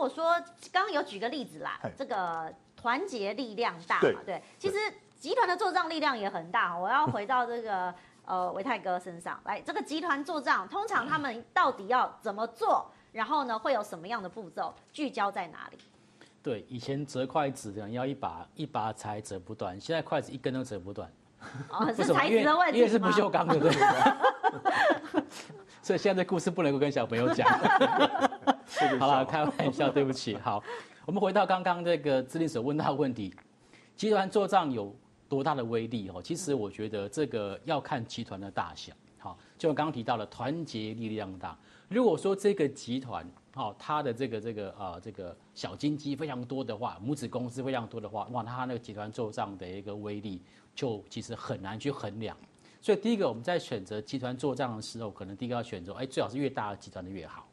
果说刚刚有举个例子啦，这个团结力量大嘛，对，其实集团的做账力量也很大。我要 回到这个呃维泰哥身上来，这个集团做账，通常他们到底要怎么做？然后呢，会有什么样的步骤？聚焦在哪里？对，以前折筷子的要一把一把才折不断，现在筷子一根都折不断。哦，是材质的问题吗？因为是不锈钢的，对。所以现在这故事不能够跟小朋友讲。好了，开玩笑，对不起。好，我们回到刚刚这个资历所问到的问题：集团做账有多大的威力？哦，其实我觉得这个要看集团的大小。好，就我刚刚提到了团结力量大。如果说这个集团，好，它的这个这个呃这个小金鸡非常多的话，母子公司非常多的话，哇，它那个集团做账的一个威力就其实很难去衡量。所以第一个我们在选择集团做账的时候，可能第一个要选择，哎，最好是越大的集团的越好。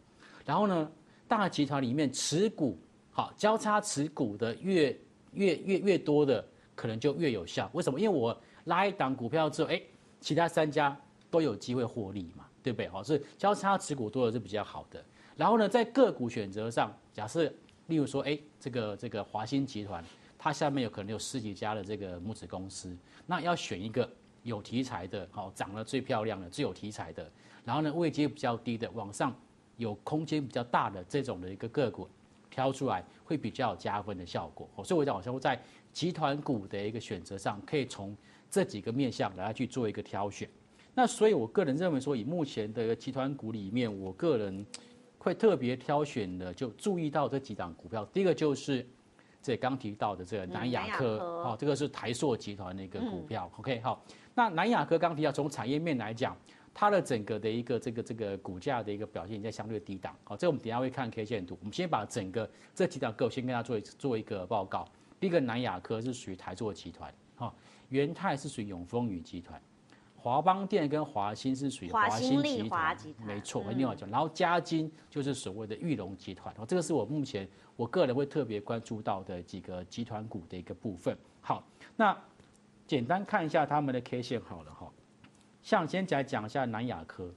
然后呢，大集团里面持股好交叉持股的越越越越多的，可能就越有效。为什么？因为我拉一档股票之后，哎，其他三家都有机会获利嘛。对不对？好，所以交叉持股多的是比较好的。然后呢，在个股选择上，假设例如说，哎，这个这个华新集团，它下面有可能有十几家的这个母子公司，那要选一个有题材的，好，长得最漂亮的、最有题材的，然后呢，位阶比较低的，往上有空间比较大的这种的一个个股挑出来，会比较有加分的效果。所以我讲说，在集团股的一个选择上，可以从这几个面向来去做一个挑选。那所以，我个人认为说，以目前的集团股里面，我个人会特别挑选的，就注意到这几档股票。第一个就是这刚提到的这个南亚科，哦，这个是台塑集团的一个股票。OK，好，那南亚科刚提到，从产业面来讲，它的整个的一个这个这个股价的一个表现在相对低档。好，这我们等下会看 K 线图。我们先把整个这几档个股先跟大家做做一个报告。第一个南亚科是属于台塑集团，哈，元泰是属于永丰宇集团。华邦电跟华新是属于华新集团，没错，我一定要讲。然后嘉金就是所谓的裕隆集团，哦，这个是我目前我个人会特别关注到的几个集团股的一个部分。好，那简单看一下他们的 K 线好了哈。像先来讲一下南亚科，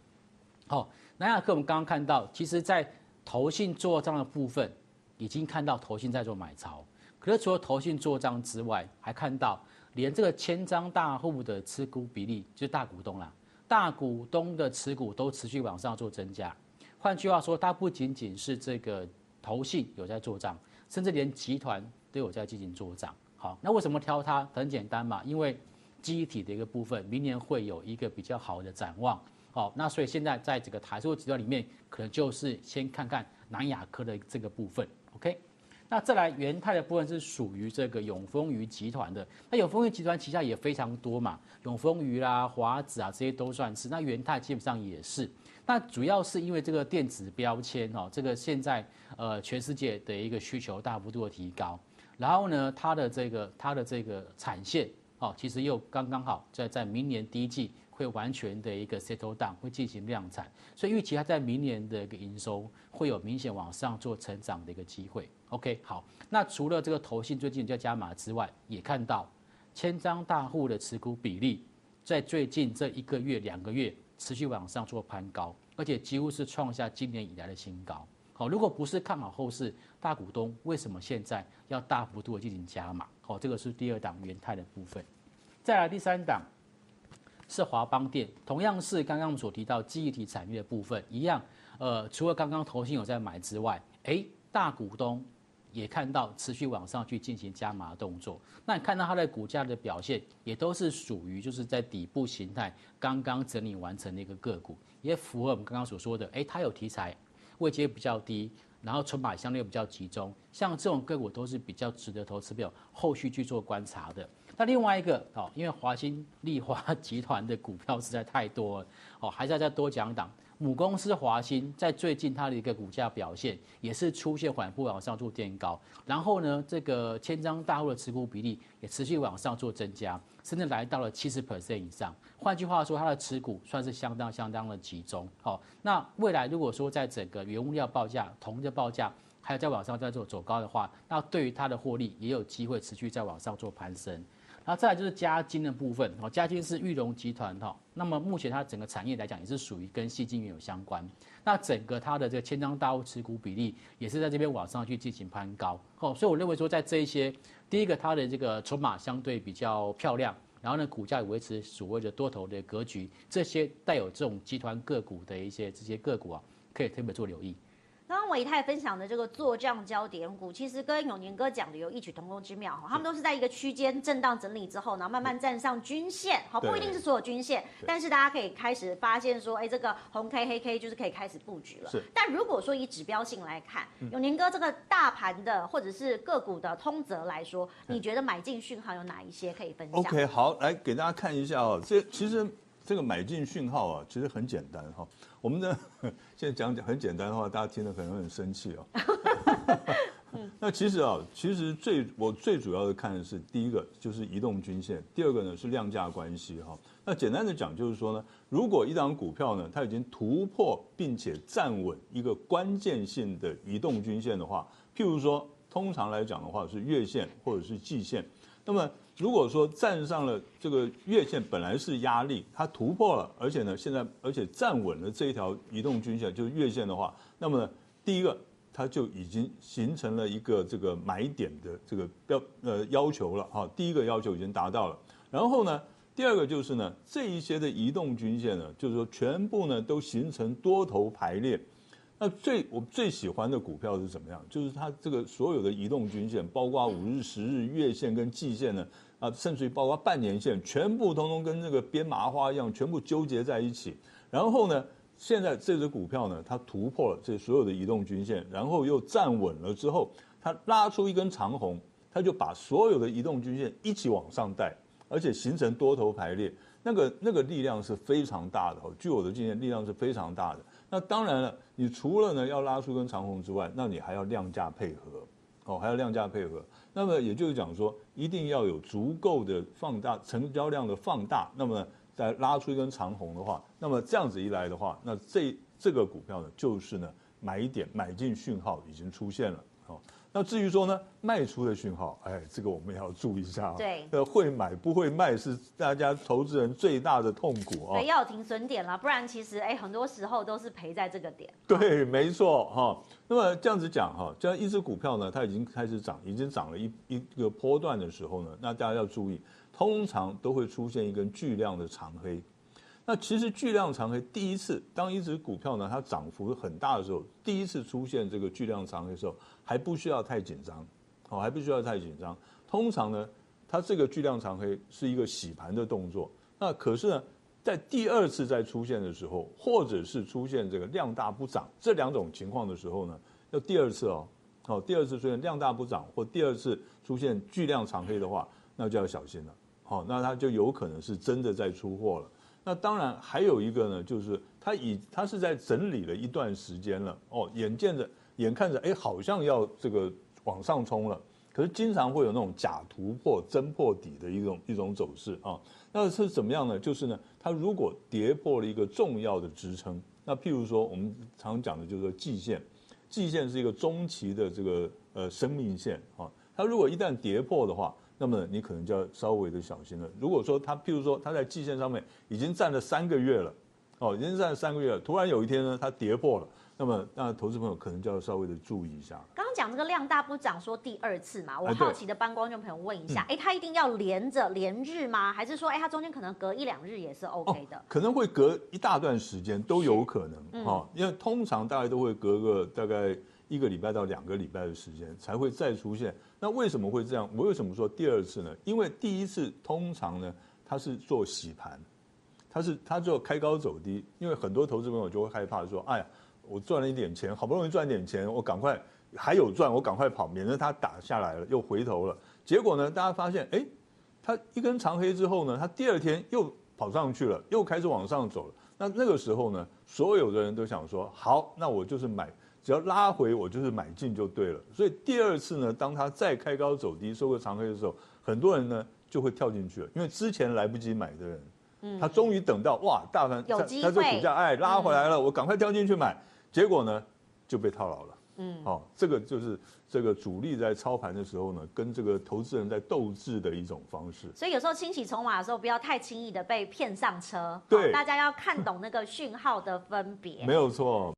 好，南亚科我们刚刚看到，其实在投信做账的部分已经看到投信在做买超，可是除了投信做账之外，还看到。连这个千张大户的持股比例，就是大股东啦，大股东的持股都持续往上做增加。换句话说，它不仅仅是这个投信有在做账，甚至连集团都有在进行做账。好，那为什么挑它？很简单嘛，因为机体的一个部分，明年会有一个比较好的展望。好，那所以现在在这个台塑集团里面，可能就是先看看南亚科的这个部分。OK。那再来元泰的部分是属于这个永丰余集团的，那永丰余集团旗下也非常多嘛，永丰余啦、华子啊这些都算是。那元泰基本上也是。那主要是因为这个电子标签哦，这个现在呃全世界的一个需求大幅度的提高，然后呢，它的这个它的这个产线哦，其实又刚刚好在在明年第一季。会完全的一个 settle down，会进行量产，所以预期它在明年的一个营收会有明显往上做成长的一个机会。OK，好，那除了这个投信最近在加码之外，也看到千张大户的持股比例在最近这一个月、两个月持续往上做攀高，而且几乎是创下今年以来的新高。好，如果不是看好后市，大股东为什么现在要大幅度的进行加码？好，这个是第二档元泰的部分。再来第三档。是华邦电，同样是刚刚我们所提到记忆体产业的部分一样。呃，除了刚刚投信有在买之外，哎，大股东也看到持续往上去进行加码动作。那你看到它的股价的表现，也都是属于就是在底部形态刚刚整理完成的一个个股，也符合我们刚刚所说的，哎，它有题材，位阶比较低，然后筹码相对比较集中，像这种个股都是比较值得投资票后续去做观察的。那另外一个哦，因为华新丽华 集团的股票实在太多了哦，还是要再多讲档。母公司华新在最近它的一个股价表现也是出现缓步往上做垫高，然后呢，这个千张大户的持股比例也持续往上做增加，甚至来到了七十 percent 以上。换句话说，它的持股算是相当相当的集中。好，那未来如果说在整个原物料报价、铜的报价还有在往上在做走高的话，那对于它的获利也有机会持续在往上做攀升。然后再来就是嘉金的部分，哦，嘉金是裕隆集团哈，那么目前它整个产业来讲也是属于跟矽晶圆有相关，那整个它的这个千张大户持股比例也是在这边往上去进行攀高，哦，所以我认为说在这一些，第一个它的这个筹码相对比较漂亮，然后呢股价也维持所谓的多头的格局，这些带有这种集团个股的一些这些个股啊，可以特别做留意。刚刚唯泰分享的这个做账焦点股，其实跟永年哥讲的有异曲同工之妙哈。他们都是在一个区间震荡整理之后，然后慢慢站上均线，好，不一定是所有均线，但是大家可以开始发现说，哎，这个红 K 黑 K 就是可以开始布局了。是。但如果说以指标性来看，永年哥这个大盘的或者是个股的通则来说，你觉得买进讯号有哪一些可以分享？OK，好，来给大家看一下哦。这其实这个买进讯号啊，其实很简单哈。我们呢，现在讲讲很简单的话，大家听了可能会很生气哦。那其实啊，其实最我最主要的看的是第一个就是移动均线，第二个呢是量价关系哈。那简单的讲就是说呢，如果一档股票呢它已经突破并且站稳一个关键性的移动均线的话，譬如说通常来讲的话是月线或者是季线，那么。如果说站上了这个月线，本来是压力，它突破了，而且呢，现在而且站稳了这一条移动均线，就是月线的话，那么呢，第一个它就已经形成了一个这个买点的这个标呃要求了哈，第一个要求已经达到了。然后呢，第二个就是呢，这一些的移动均线呢，就是说全部呢都形成多头排列。那最我最喜欢的股票是怎么样？就是它这个所有的移动均线，包括五日、十日、月线跟季线呢。啊，甚至于包括半年线，全部通通跟这个编麻花一样，全部纠结在一起。然后呢，现在这只股票呢，它突破了这所有的移动均线，然后又站稳了之后，它拉出一根长红，它就把所有的移动均线一起往上带，而且形成多头排列。那个那个力量是非常大的，据我的经验，力量是非常大的。那当然了，你除了呢要拉出根长红之外，那你还要量价配合，哦，还要量价配合。那么也就是讲说，一定要有足够的放大成交量的放大，那么再拉出一根长红的话，那么这样子一来的话，那这这个股票呢，就是呢买点买进讯号已经出现了。哦，那至于说呢卖出的讯号，哎，这个我们也要注意一下。对，呃，会买不会卖是大家投资人最大的痛苦啊。对，要有停损点了，不然其实哎很多时候都是赔在这个点。对，没错哈。那么这样子讲哈，这样一只股票呢，它已经开始涨，已经涨了一一个波段的时候呢，那大家要注意，通常都会出现一根巨量的长黑。那其实巨量长黑第一次，当一只股票呢它涨幅很大的时候，第一次出现这个巨量长黑的时候，还不需要太紧张，哦，还不需要太紧张。通常呢，它这个巨量长黑是一个洗盘的动作。那可是呢，在第二次再出现的时候，或者是出现这个量大不涨这两种情况的时候呢，要第二次哦，好，第二次出现量大不涨或第二次出现巨量长黑的话，那就要小心了。好，那它就有可能是真的在出货了。那当然还有一个呢，就是它已它是在整理了一段时间了哦，眼见着眼看着哎，好像要这个往上冲了。可是经常会有那种假突破、真破底的一种一种走势啊。那是怎么样呢？就是呢，它如果跌破了一个重要的支撑，那譬如说我们常讲的就是说季线，季线是一个中期的这个呃生命线啊。它如果一旦跌破的话，那么你可能就要稍微的小心了。如果说他譬如说他在季线上面已经站了三个月了，哦，已经站了三个月了，突然有一天呢，它跌破了。那么，那投资朋友可能就要稍微的注意一下。刚刚讲这个量大不涨，说第二次嘛，我好奇的帮观众朋友问一下，哎，它一定要连着连日吗？还是说，哎，它中间可能隔一两日也是 OK 的？可能会隔一大段时间都有可能哈，因为通常大概都会隔个大概一个礼拜到两个礼拜的时间才会再出现。那为什么会这样？我为什么说第二次呢？因为第一次通常呢，它是做洗盘，它是它做开高走低，因为很多投资朋友就会害怕说，哎呀。我赚了一点钱，好不容易赚点钱，我赶快还有赚，我赶快跑，免得它打下来了又回头了。结果呢，大家发现，哎，它一根长黑之后呢，它第二天又跑上去了，又开始往上走了。那那个时候呢，所有的人都想说，好，那我就是买，只要拉回我就是买进就对了。所以第二次呢，当它再开高走低收个长黑的时候，很多人呢就会跳进去了，因为之前来不及买的人，他终于等到哇，大盘它它这股价哎拉回来了，我赶快跳进去买。结果呢，就被套牢了。嗯，好，这个就是这个主力在操盘的时候呢，跟这个投资人在斗智的一种方式。所以有时候清洗筹码的时候，不要太轻易的被骗上车。对，大家要看懂那个讯号的分别。没有错。